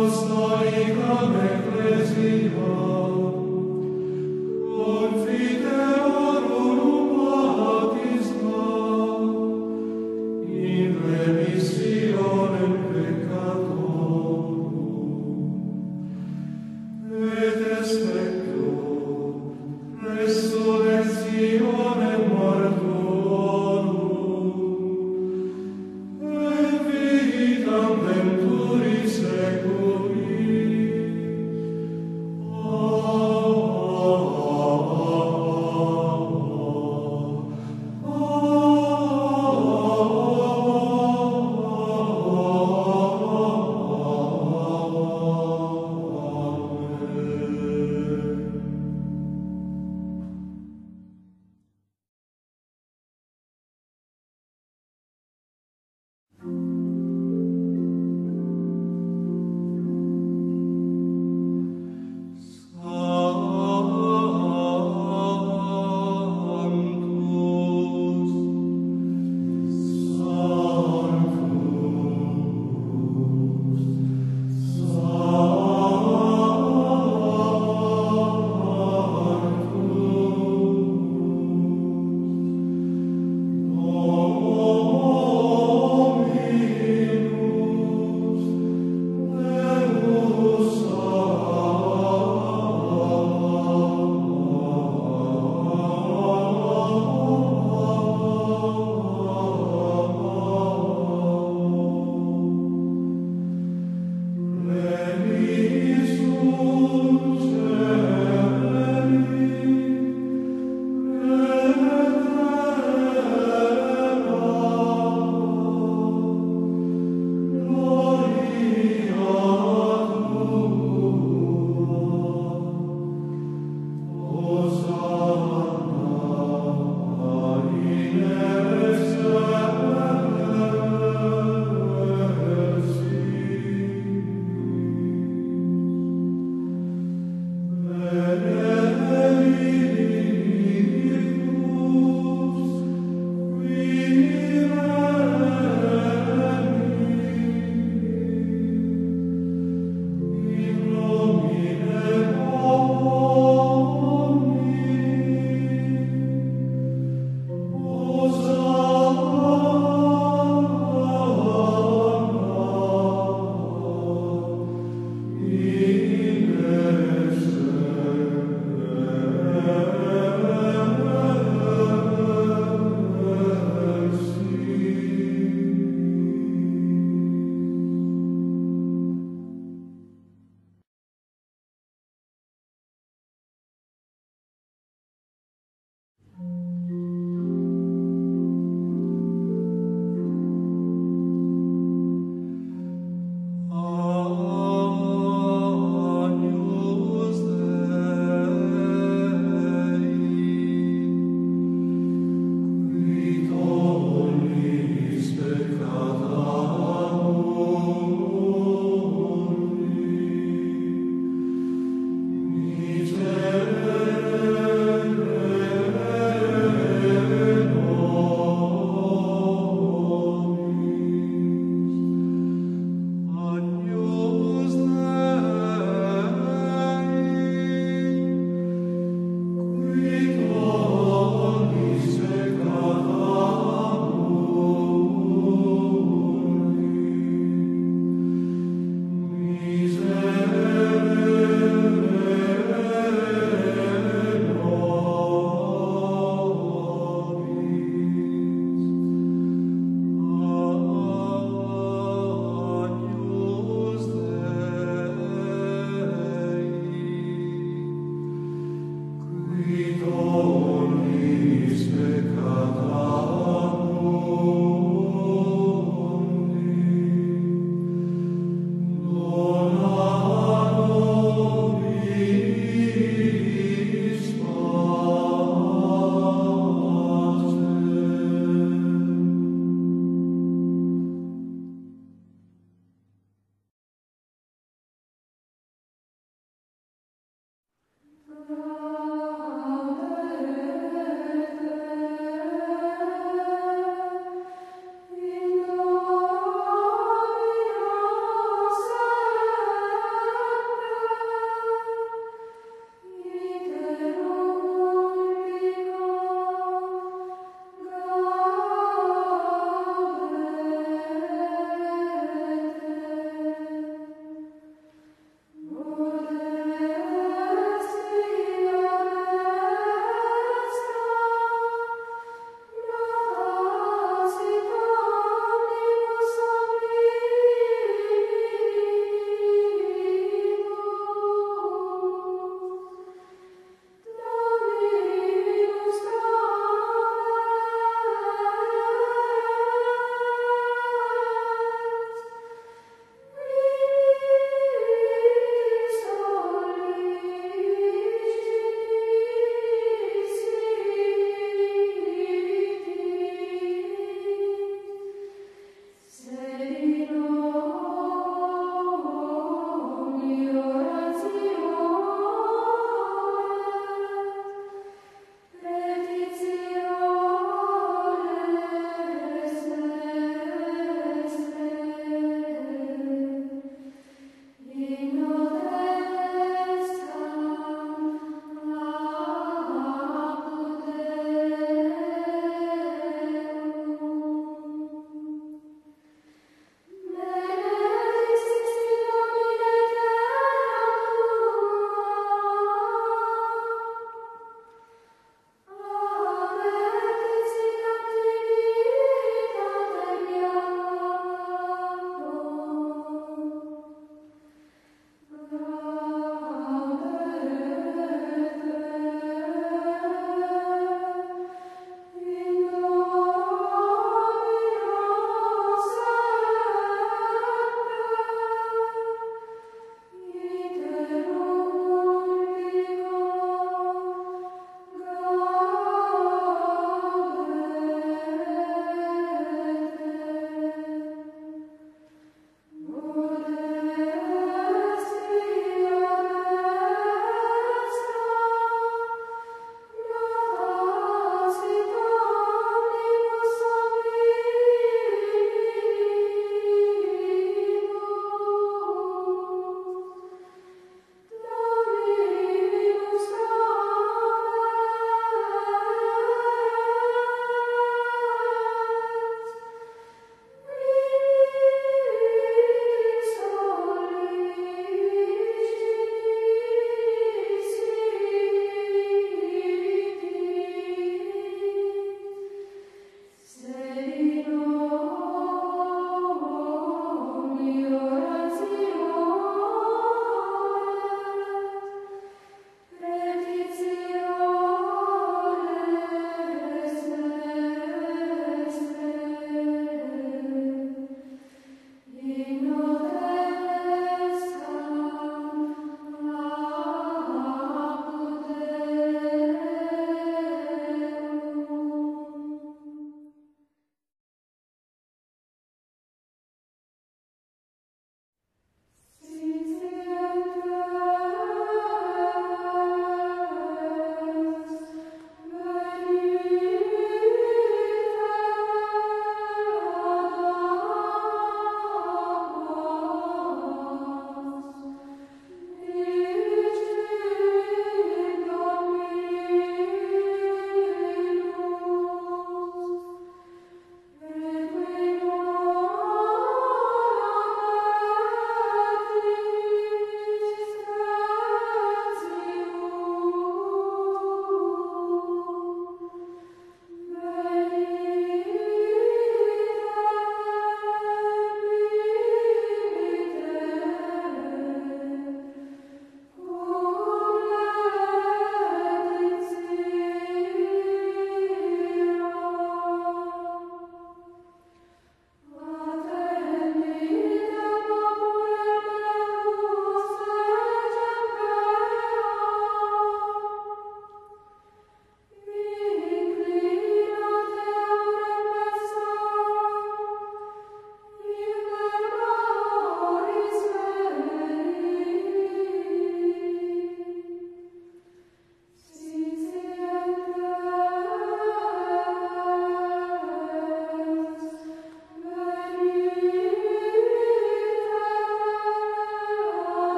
nostra ecclesia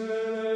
Israel.